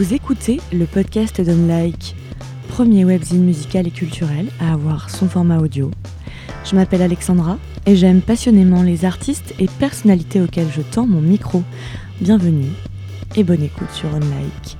Vous écoutez le podcast d'Unlike, premier webzine musical et culturel à avoir son format audio. Je m'appelle Alexandra et j'aime passionnément les artistes et personnalités auxquelles je tends mon micro. Bienvenue et bonne écoute sur Unlike.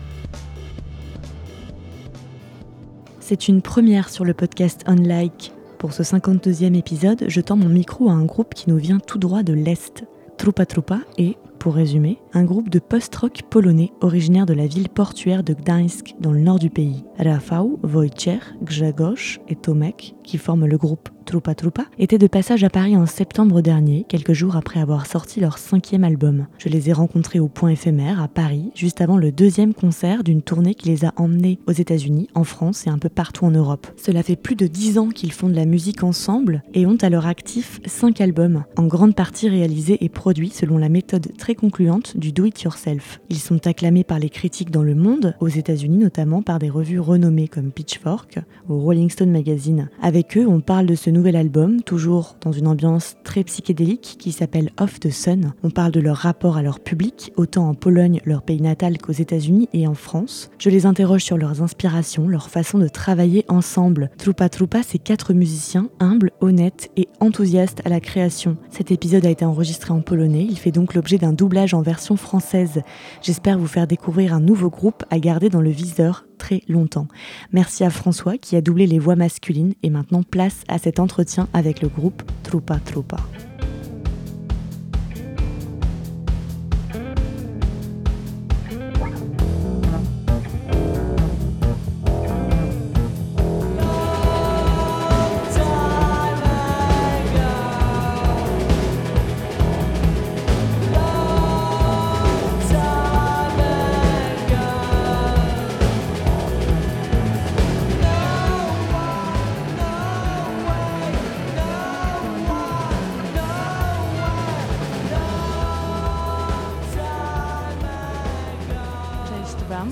C'est une première sur le podcast Unlike. Pour ce 52e épisode, je tends mon micro à un groupe qui nous vient tout droit de l'Est. Trupa Trupa est, pour résumer, un groupe de post-rock polonais originaire de la ville portuaire de Gdańsk dans le nord du pays. Rafał, Wojciech, Grzegorz et Tomek, qui forment le groupe Trupa Trupa, étaient de passage à Paris en septembre dernier, quelques jours après avoir sorti leur cinquième album. Je les ai rencontrés au Point éphémère à Paris, juste avant le deuxième concert d'une tournée qui les a emmenés aux États-Unis, en France et un peu partout en Europe. Cela fait plus de dix ans qu'ils font de la musique ensemble et ont à leur actif cinq albums, en grande partie réalisés et produits selon la méthode très concluante du do-it-yourself. Ils sont acclamés par les critiques dans le monde, aux États-Unis notamment par des revues renommées comme Pitchfork ou Rolling Stone Magazine. Avec eux, on parle de ce nouvel album, toujours dans une ambiance très psychédélique qui s'appelle Off the Sun. On parle de leur rapport à leur public, autant en Pologne, leur pays natal, qu'aux États-Unis et en France. Je les interroge sur leurs inspirations, leur façon de travailler ensemble. Trupa Trupa, c'est quatre musiciens humbles, honnêtes et enthousiastes à la création. Cet épisode a été enregistré en polonais, il fait donc l'objet d'un doublage en version française. J'espère vous faire découvrir un nouveau groupe à garder dans le viseur très longtemps. Merci à François qui a doublé les voix masculines et maintenant place à cet entretien avec le groupe Trupa Trupa.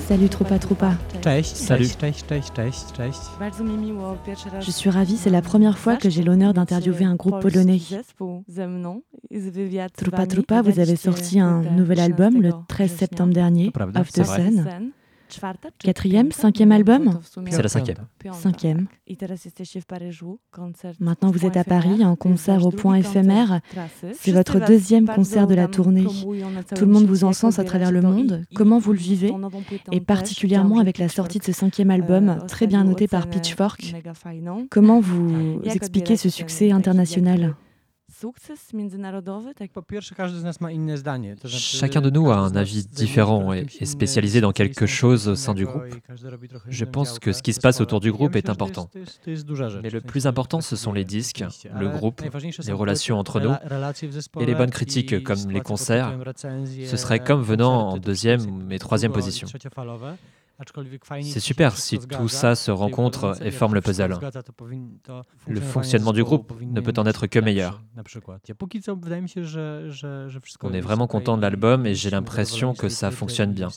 Salut Trupa Trupa. Cześć, Salut. cześć, cześć, cześć, cześć, cześć. Je suis ravie, c'est la première fois que j'ai l'honneur d'interviewer un groupe polonais. Trupa Trupa, vous avez sorti un nouvel album le 13 septembre dernier, vrai. Sun. Quatrième, cinquième album C'est la cinquième. Cinquième. Maintenant, vous êtes à Paris en concert au Point éphémère. C'est votre deuxième concert de la tournée. Tout le monde vous encense à travers le monde. Comment vous le vivez Et particulièrement avec la sortie de ce cinquième album, très bien noté par Pitchfork. Comment vous expliquez ce succès international Po pierwsze, każdy z nas ma inne zdanie. To znaczy, Chacun de nous a un avis différent et est spécialisé dans quelque chose au sein du groupe. Je pense que ce qui se passe autour du groupe est important. Mais le plus important, ce sont les disques, le groupe, les relations entre nous et les bonnes critiques comme les concerts. Ce serait comme venant en deuxième et troisième position. C'est super si tout ça se rencontre et forme le puzzle. Le fonctionnement du groupe ne peut en être que meilleur. On est vraiment content de i l'album et j'ai l'impression que ça fonctionne bien.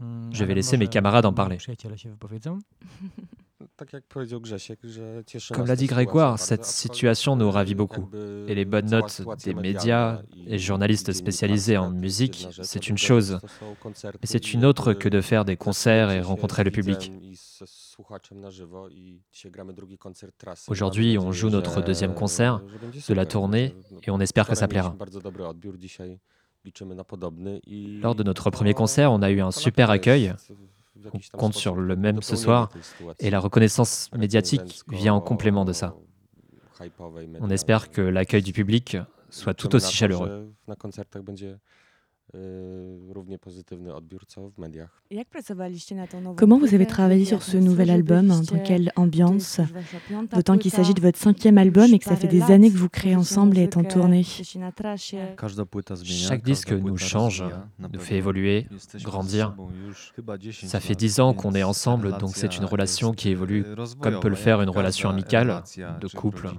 Mm, Je vais laisser mes camarades en parler. Comme l'a dit Grégoire, cette situation nous ravit beaucoup. Et les bonnes notes des médias et journalistes spécialisés en musique, c'est une chose. Et c'est une autre que de faire des concerts et rencontrer le public. Aujourd'hui, on joue notre deuxième concert de la tournée et on espère que ça plaira. Lors de notre premier concert, on a eu un super accueil. Tam compte sur le même ce soir Et la reconnaissance médiatique vient en complément de ça. On espère que l'accueil du public soit tout aussi chaleureux. Mediach. Comment vous avez travaillé sur ce nouvel album? Dans quelle ambiance? D'autant qu'il s'agit de votre cinquième album et que ça fait des années que vous créez ensemble et êtes en tournée. Chaque disque nous change, nous fait évoluer, grandir. Ça fait dix ans qu'on est ensemble, donc c'est une relation qui évolue comme peut le faire une relation amicale, de couple,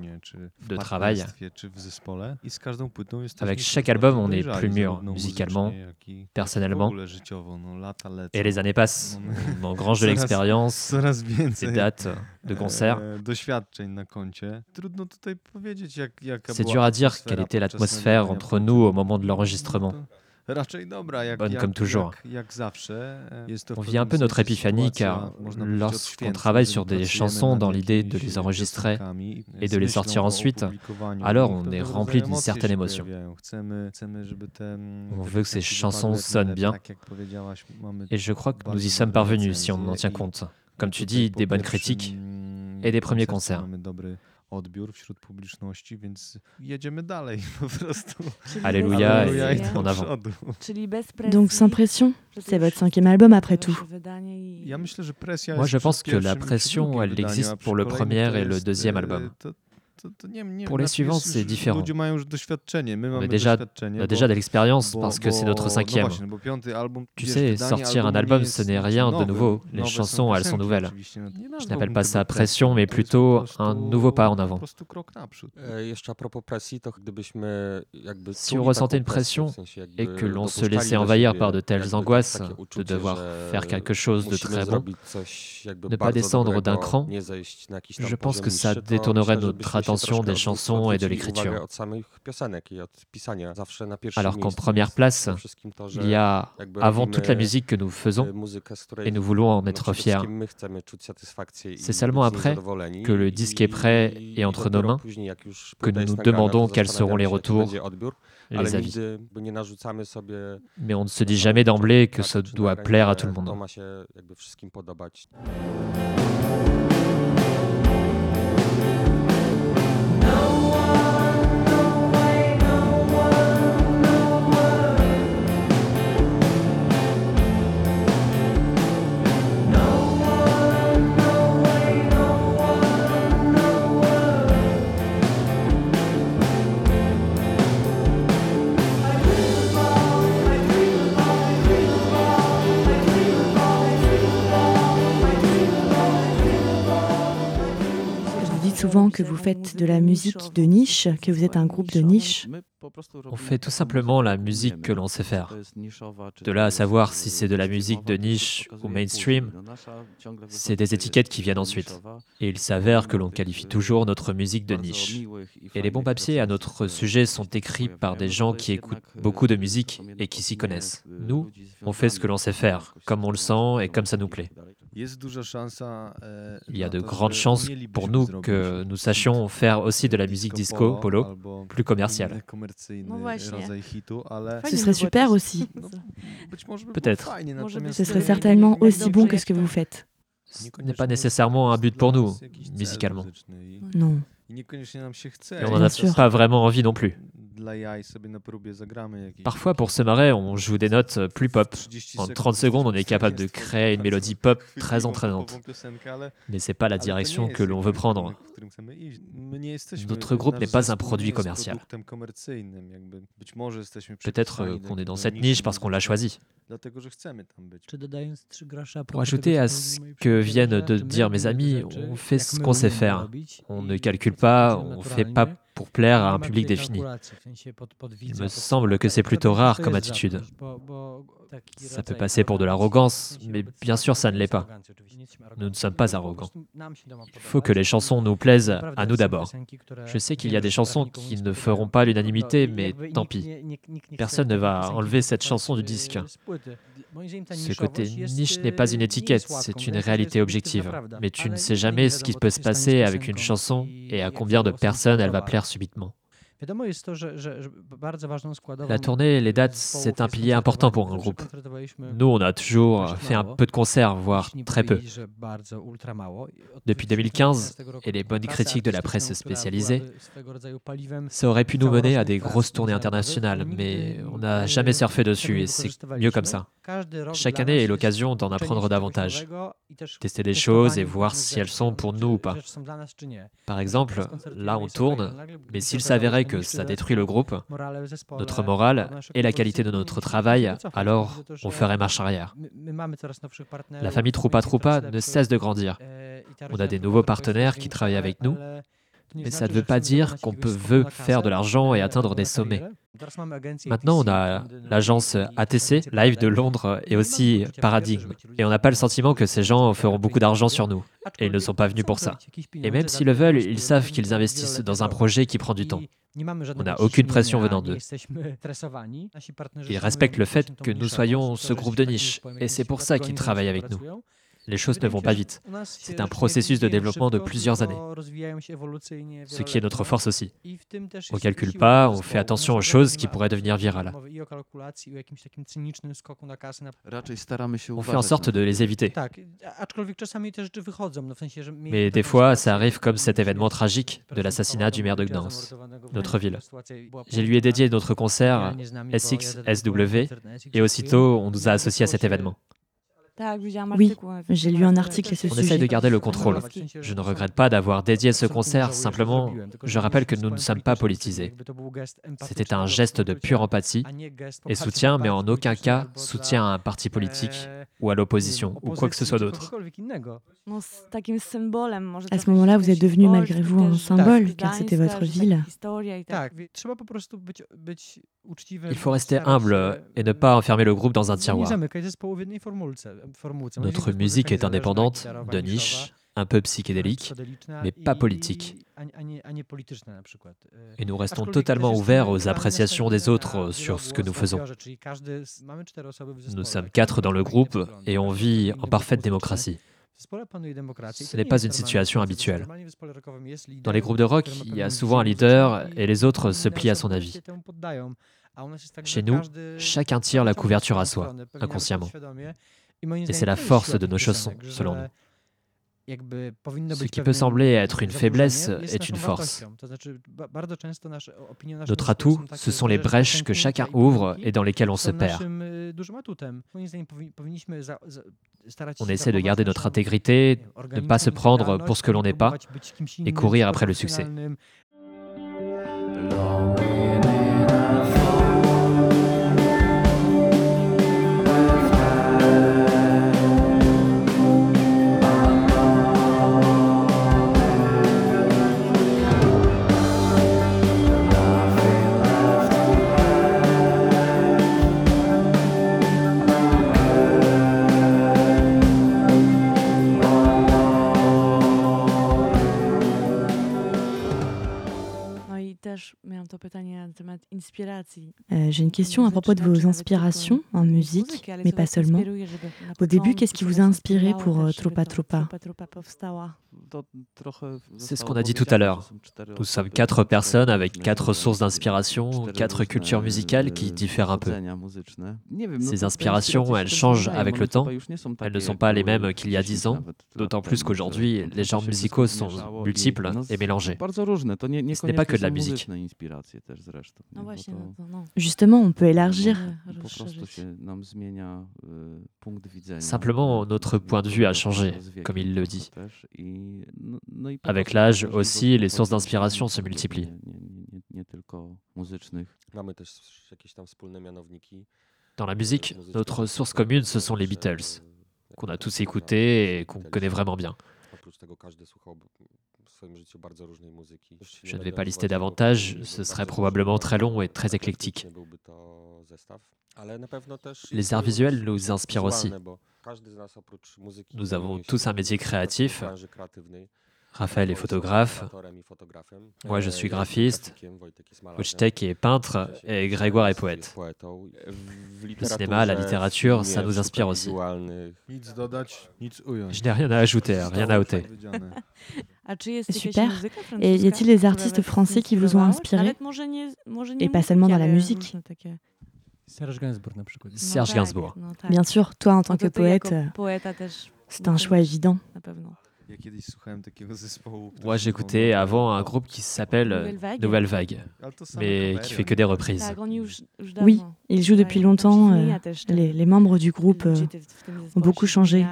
de travail. Avec chaque album, on est plus mûr musicalement, personnellement. Et les années passent, on engrange de l'expérience, des dates de concerts. C'est dur à dire quelle était l'atmosphère entre nous au moment de l'enregistrement. Bonne comme toujours. On vit un peu notre épiphanie car lorsqu'on travaille sur des chansons dans l'idée de les enregistrer et de les sortir ensuite, alors on est rempli d'une certaine émotion. On veut que ces chansons sonnent bien et je crois que nous y sommes parvenus si on en tient compte. Comme tu dis, des bonnes critiques et des premiers concerts. Alléluia et en avant. Donc sans pression, c'est votre cinquième album après tout. Moi je pense que la pression, elle existe pour le premier et le deuxième album. Pour les suivants, c'est différent. On, est déjà, on a déjà de l'expérience parce que c'est notre cinquième. Tu sais, sortir un album, ce n'est rien de nouveau. Les chansons, elles sont nouvelles. Je n'appelle pas ça pression, mais plutôt un nouveau pas en avant. Si on ressentait une pression et que l'on se laissait envahir par de telles angoisses de devoir faire quelque chose de très bon, ne pas descendre d'un cran, je pense que ça détournerait notre attention des chansons et de l'écriture. Alors qu'en première place, il y a avant toute la musique que nous faisons et nous voulons en être fiers. C'est seulement après que le disque est prêt et entre nos mains que nous nous demandons quels seront les retours et les avis. Mais on ne se dit jamais d'emblée que ça doit plaire à tout le monde. Que vous faites de la musique de niche, que vous êtes un groupe de niche. On fait tout simplement la musique que l'on sait faire. De là à savoir si c'est de la musique de niche ou mainstream, c'est des étiquettes qui viennent ensuite. Et il s'avère que l'on qualifie toujours notre musique de niche. Et les bons papiers à notre sujet sont écrits par des gens qui écoutent beaucoup de musique et qui s'y connaissent. Nous, on fait ce que l'on sait faire, comme on le sent et comme ça nous plaît. Il y a de grandes chances pour nous que nous sachions faire aussi de la musique disco, polo, plus commerciale. Ce serait super aussi. Peut-être. Ce serait certainement aussi bon que ce que vous faites. Ce n'est pas nécessairement un but pour nous, musicalement. Non. Et on n'en a pas vraiment envie non plus. Parfois, pour se marrer, on joue des notes plus pop. En 30 secondes, on est capable de créer une mélodie pop très entraînante. Mais c'est pas la direction que l'on veut prendre. Notre groupe n'est pas un produit commercial. Peut-être qu'on est dans cette niche parce qu'on l'a choisi. Pour ajouter à ce que viennent de dire mes amis, on fait ce qu'on sait faire. On ne calcule pas, on ne fait pas pour plaire à un public défini. Il me semble que c'est plutôt rare comme attitude. Ça peut passer pour de l'arrogance, mais bien sûr ça ne l'est pas. Nous ne sommes pas arrogants. Il faut que les chansons nous plaisent à nous d'abord. Je sais qu'il y a des chansons qui ne feront pas l'unanimité, mais tant pis. Personne ne va enlever cette chanson du disque. Ce côté niche n'est pas une étiquette, c'est une réalité objective. Mais tu ne sais jamais ce qui peut se passer avec une chanson et à combien de personnes elle va plaire subitement. La tournée et les dates, c'est un pilier important pour un groupe. Nous, on a toujours fait un peu de concerts, voire très peu. Depuis 2015 et les bonnes critiques de la presse spécialisée, ça aurait pu nous mener à des grosses tournées internationales, mais on n'a jamais surfé dessus et c'est mieux comme ça. Chaque année est l'occasion d'en apprendre davantage, tester des choses et voir si elles sont pour nous ou pas. Par exemple, là on tourne, mais s'il s'avérait que ça détruit le groupe, notre morale et la qualité de notre travail, alors on ferait marche arrière. La famille Troupa Troupa ne cesse de grandir. On a des nouveaux partenaires qui travaillent avec nous, mais ça ne veut pas dire qu'on peut veut faire de l'argent et atteindre des sommets. Maintenant, on a l'agence ATC, Live de Londres, et aussi Paradigme. Et on n'a pas le sentiment que ces gens feront beaucoup d'argent sur nous. Et ils ne sont pas venus pour ça. Et même s'ils le veulent, ils savent qu'ils investissent dans un projet qui prend du temps. On n'a aucune pression venant d'eux. Ils respectent le fait que nous soyons ce groupe de niche, et c'est pour ça qu'ils travaillent avec nous. Les choses ne vont pas vite. C'est un processus de développement de plusieurs années, ce qui est notre force aussi. On ne calcule pas, on fait attention aux choses qui pourraient devenir virales. On fait en sorte de les éviter. Mais des fois, ça arrive comme cet événement tragique de l'assassinat du maire de Gdansk, notre ville. J'ai lui ai dédié notre concert SXSW et aussitôt on nous a associés à cet événement. Oui, j'ai lu un article à ce On sujet. essaye de garder le contrôle. Je ne regrette pas d'avoir dédié ce concert, simplement, je rappelle que nous ne sommes pas politisés. C'était un geste de pure empathie et soutien, mais en aucun cas soutien à un parti politique ou à l'opposition ou quoi que ce soit d'autre. À ce moment-là, vous êtes devenu malgré vous un symbole, car c'était votre ville. Il faut rester humble et ne pas enfermer le groupe dans un tiroir. Notre musique est indépendante, de niche, un peu psychédélique, mais pas politique. Et nous restons totalement ouverts aux appréciations des autres sur ce que nous faisons. Nous sommes quatre dans le groupe et on vit en parfaite démocratie. Ce n'est pas une situation habituelle. Dans les groupes de rock, il y a souvent un leader et les autres se plient à son avis. Chez nous, chacun tire la couverture à soi, inconsciemment. Et c'est la force de nos chansons, selon nous. Ce qui peut sembler être une faiblesse est une force. Notre atout, ce sont les brèches que chacun ouvre et dans lesquelles on se perd. On essaie de garder notre intégrité, ne pas se prendre pour ce que l'on n'est pas et courir après le succès. Euh, J'ai une question à propos de vos inspirations en musique, mais pas seulement. Au début, qu'est-ce qui vous a inspiré pour euh, Trupa Trupa C'est ce qu'on a dit tout à l'heure. Nous sommes quatre personnes avec quatre sources d'inspiration, quatre cultures musicales qui diffèrent un peu. Ces inspirations, elles changent avec le temps. Elles ne sont pas les mêmes qu'il y a dix ans, d'autant plus qu'aujourd'hui, les genres musicaux sont multiples et mélangés. Ce n'est pas que de la musique. Justement, on peut élargir. Simplement, notre point de vue a changé, comme il le dit. Avec l'âge aussi, les sources d'inspiration se multiplient. Dans la musique, notre source commune, ce sont les Beatles, qu'on a tous écoutés et qu'on connaît vraiment bien. Je ne vais pas lister davantage, ce serait probablement très long et très éclectique. Les arts visuels nous inspirent aussi. Nous avons tous un métier créatif. Raphaël est photographe, moi je suis graphiste, Wojtek est peintre et Grégoire est poète. Le cinéma, la littérature, ça nous inspire aussi. Je n'ai rien à ajouter, rien à ôter. Super. Et y a-t-il des artistes français qui vous ont inspiré? Et pas seulement dans la musique Serge Gainsbourg. Bien sûr, toi en tant que poète, c'est un choix évident. Moi j'écoutais avant un groupe qui s'appelle euh, Nouvelle Vague, mais qui fait que des reprises. Oui, il joue depuis longtemps. euh, les, les membres du groupe euh, ont beaucoup changé.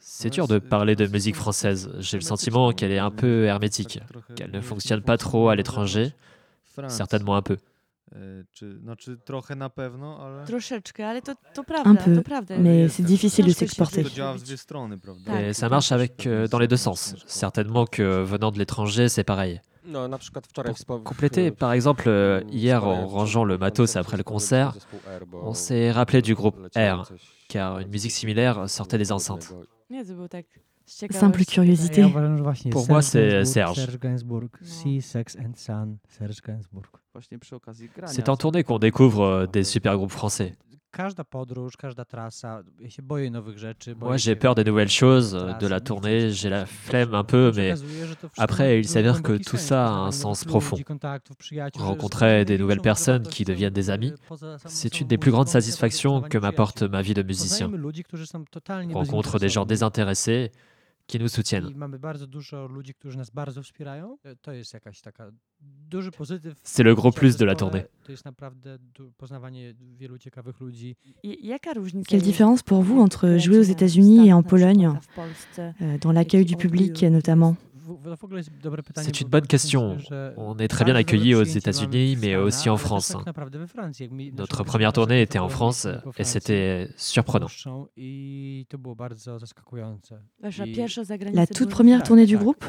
C'est dur de parler de musique française. J'ai le sentiment qu'elle est un peu hermétique, qu'elle ne fonctionne pas trop à l'étranger, certainement un peu. Un peu, mais c'est difficile de s'exporter. Et ça marche avec euh, dans les deux sens. Certainement que venant de l'étranger, c'est pareil. Pour compléter, par exemple, euh, hier en rangeant le matos après le concert, on s'est rappelé du groupe R, car une musique similaire sortait des enceintes. Simple curiosité. Pour moi, c'est Serge. C'est en tournée qu'on découvre euh, des super groupes français. Moi, j'ai peur des nouvelles choses, de la tournée, j'ai la flemme un peu, mais après, il s'avère que tout ça a un sens profond. Rencontrer des nouvelles personnes qui deviennent des amis, c'est une des plus grandes satisfactions que m'apporte ma vie de musicien. Rencontre des gens désintéressés qui nous soutiennent. C'est le gros plus de la tournée. Quelle différence pour vous entre jouer aux États-Unis et en Pologne, euh, dans l'accueil du public notamment? C'est une bonne question. On est très bien accueillis aux États-Unis, mais aussi en France. Notre première tournée était en France et c'était surprenant. La toute première tournée du groupe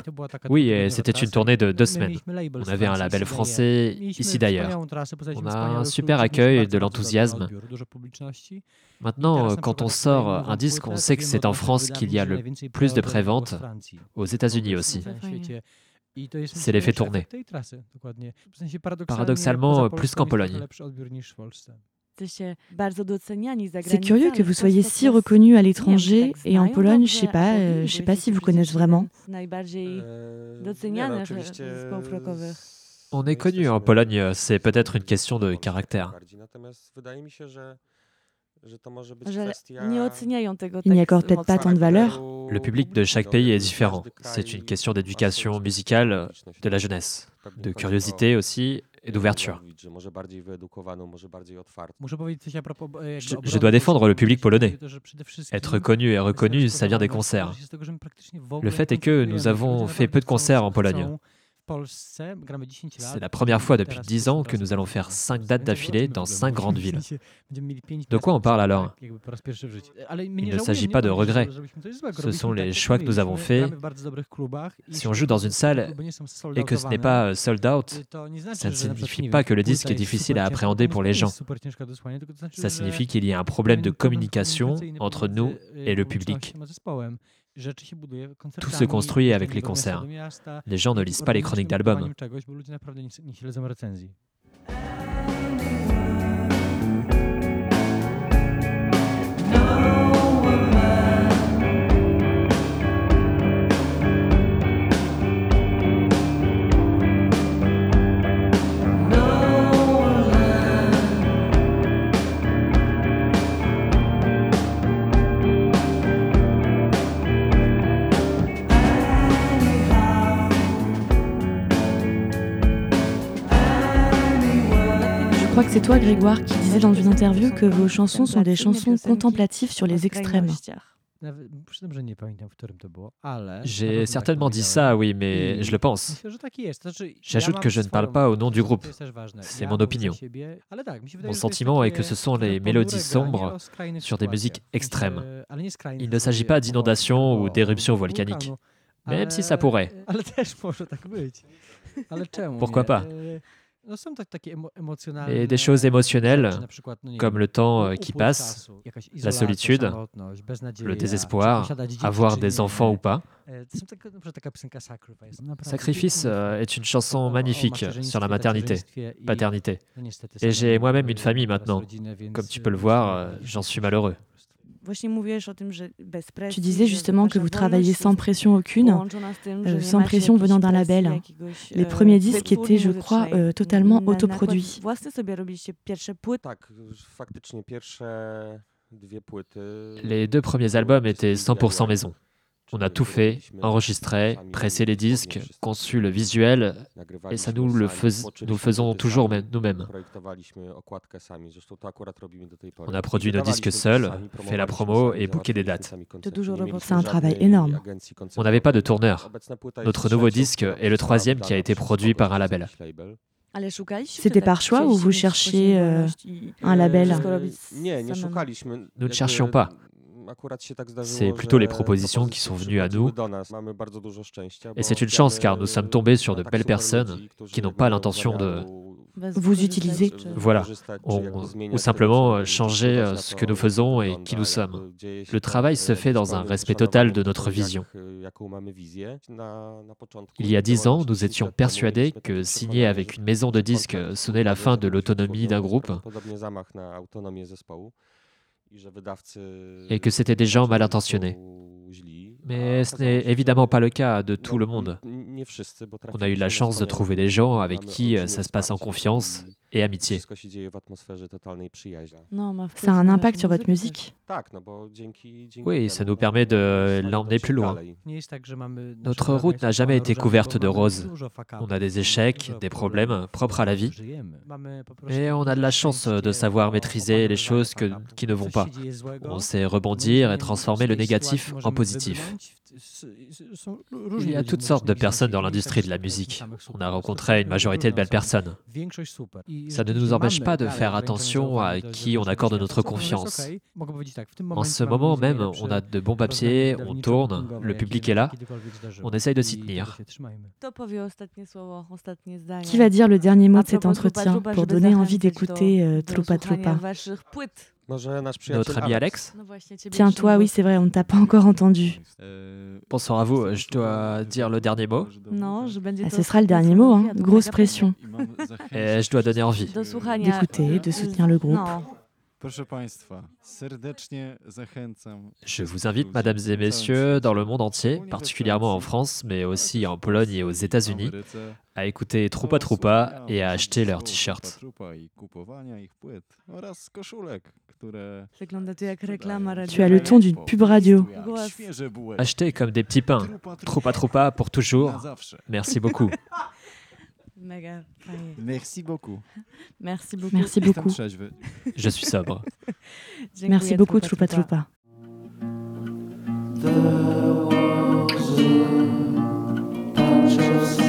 Oui, et c'était une tournée de deux semaines. On avait un label français, ici d'ailleurs. On a un super accueil, de l'enthousiasme. Maintenant, quand on sort un disque, on sait que c'est en France qu'il y a le plus de préventes, aux États-Unis aussi. C'est l'effet tourné. Paradoxalement, plus qu'en Pologne. C'est curieux que vous soyez si reconnu à l'étranger et en Pologne, je sais pas, euh, je sais pas si vous connaissent vraiment. On est connu en Pologne, c'est peut-être une question de caractère. Ils n'y accordent peut-être pas tant de valeur. Le public de chaque pays est différent. C'est une question d'éducation musicale de la jeunesse, de curiosité aussi et d'ouverture. Je, dois défendre le public polonais. Être connu et reconnu, ça vient des concerts. Le fait est que nous avons fait peu de concerts en Pologne. C'est la première fois depuis 10 ans que nous allons faire 5 dates d'affilée dans 5 grandes villes. De quoi on parle alors Il ne s'agit pas de regrets. Ce sont les choix que nous avons faits. Si on joue dans une salle et que ce n'est pas sold out, ça ne signifie pas que le disque est difficile à appréhender pour les gens. Ça signifie qu'il y a un problème de communication entre nous et le public. Tout se construit avec les concerts. Les gens ne lisent pas les chroniques d'albums. C'est toi, Grégoire, qui disais dans une interview que vos chansons sont des chansons contemplatives sur les extrêmes. J'ai certainement dit ça, oui, mais je le pense. J'ajoute que je ne parle pas au nom du groupe. C'est mon opinion. Mon sentiment est que ce sont les mélodies sombres sur des musiques extrêmes. Il ne s'agit pas d'inondation ou d'éruption volcanique, même si ça pourrait. Pourquoi pas? Et des choses émotionnelles, comme le temps euh, qui passe, la solitude, le désespoir, avoir des enfants ou pas. Sacrifice euh, est une chanson magnifique sur la maternité, paternité. Et j'ai moi-même une famille maintenant. Comme tu peux le voir, euh, j'en suis malheureux. Tu disais justement que vous travaillez sans pression aucune, euh, sans pression venant d'un label. Les premiers disques étaient, je crois, euh, totalement autoproduits. Les deux premiers albums étaient 100% maison. On a tout fait, enregistré, pressé les disques, conçu le visuel, et ça nous le nous faisons toujours nous-mêmes. On a produit nos disques seuls, fait la promo et booké des dates. C'est un travail énorme. On n'avait pas de tourneur. Notre nouveau disque est le troisième qui a été produit par un label. C'était par choix ou vous cherchiez euh, un label Nous ne cherchions pas. C'est plutôt les propositions qui sont venues à nous. Et c'est une chance car nous sommes tombés sur de belles personnes qui n'ont pas l'intention de, vous utilisez. Voilà, ou simplement changer euh, ce que nous faisons et qui nous sommes. Le travail se fait dans un respect total de notre vision. Il y a dix ans, nous étions persuadés que signer avec une maison de disques sonnait la fin de l'autonomie d'un groupe et que c'était des gens mal intentionnés. Mais ce n'est évidemment pas le cas de tout le monde. On a eu la chance de trouver des gens avec qui euh, ça se passe en confiance et amitié. Ça a un impact sur votre musique? Oui, ça nous permet de l'emmener plus loin. Notre route n'a jamais été couverte de roses. On a des échecs, des problèmes propres à la vie. Mais on a de la chance de savoir maîtriser les choses qui ne vont pas. On sait rebondir et transformer le négatif en positif. Il y a toutes sortes de personnes dans l'industrie de la musique. On a rencontré une majorité de belles personnes. Ça ne nous empêche pas de faire attention à qui on accorde notre confiance. En ce moment même, on a de bons papiers, on tourne, le public est là, on essaye de s'y tenir. Qui va dire le dernier mot de cet entretien pour donner envie d'écouter euh, Trupa Trupa notre ami Alex Tiens, toi, oui, c'est vrai, on ne t'a pas encore entendu. Bonsoir à vous, je dois dire le dernier mot Non, ah, ce sera le dernier mot, hein. grosse pression. Et je dois donner envie. D'écouter, de soutenir le groupe. Je vous invite, mesdames et messieurs, dans le monde entier, particulièrement en France, mais aussi en Pologne et aux États-Unis, à écouter Troupa Troupa et à acheter leurs t-shirts. Tu as le ton d'une pub radio. Achetez comme des petits pains. Troupa Troupa pour toujours. Merci beaucoup. Merci beaucoup. Merci beaucoup. Merci beaucoup. Je suis sobre. Merci beaucoup, Troupa Troupa. There was a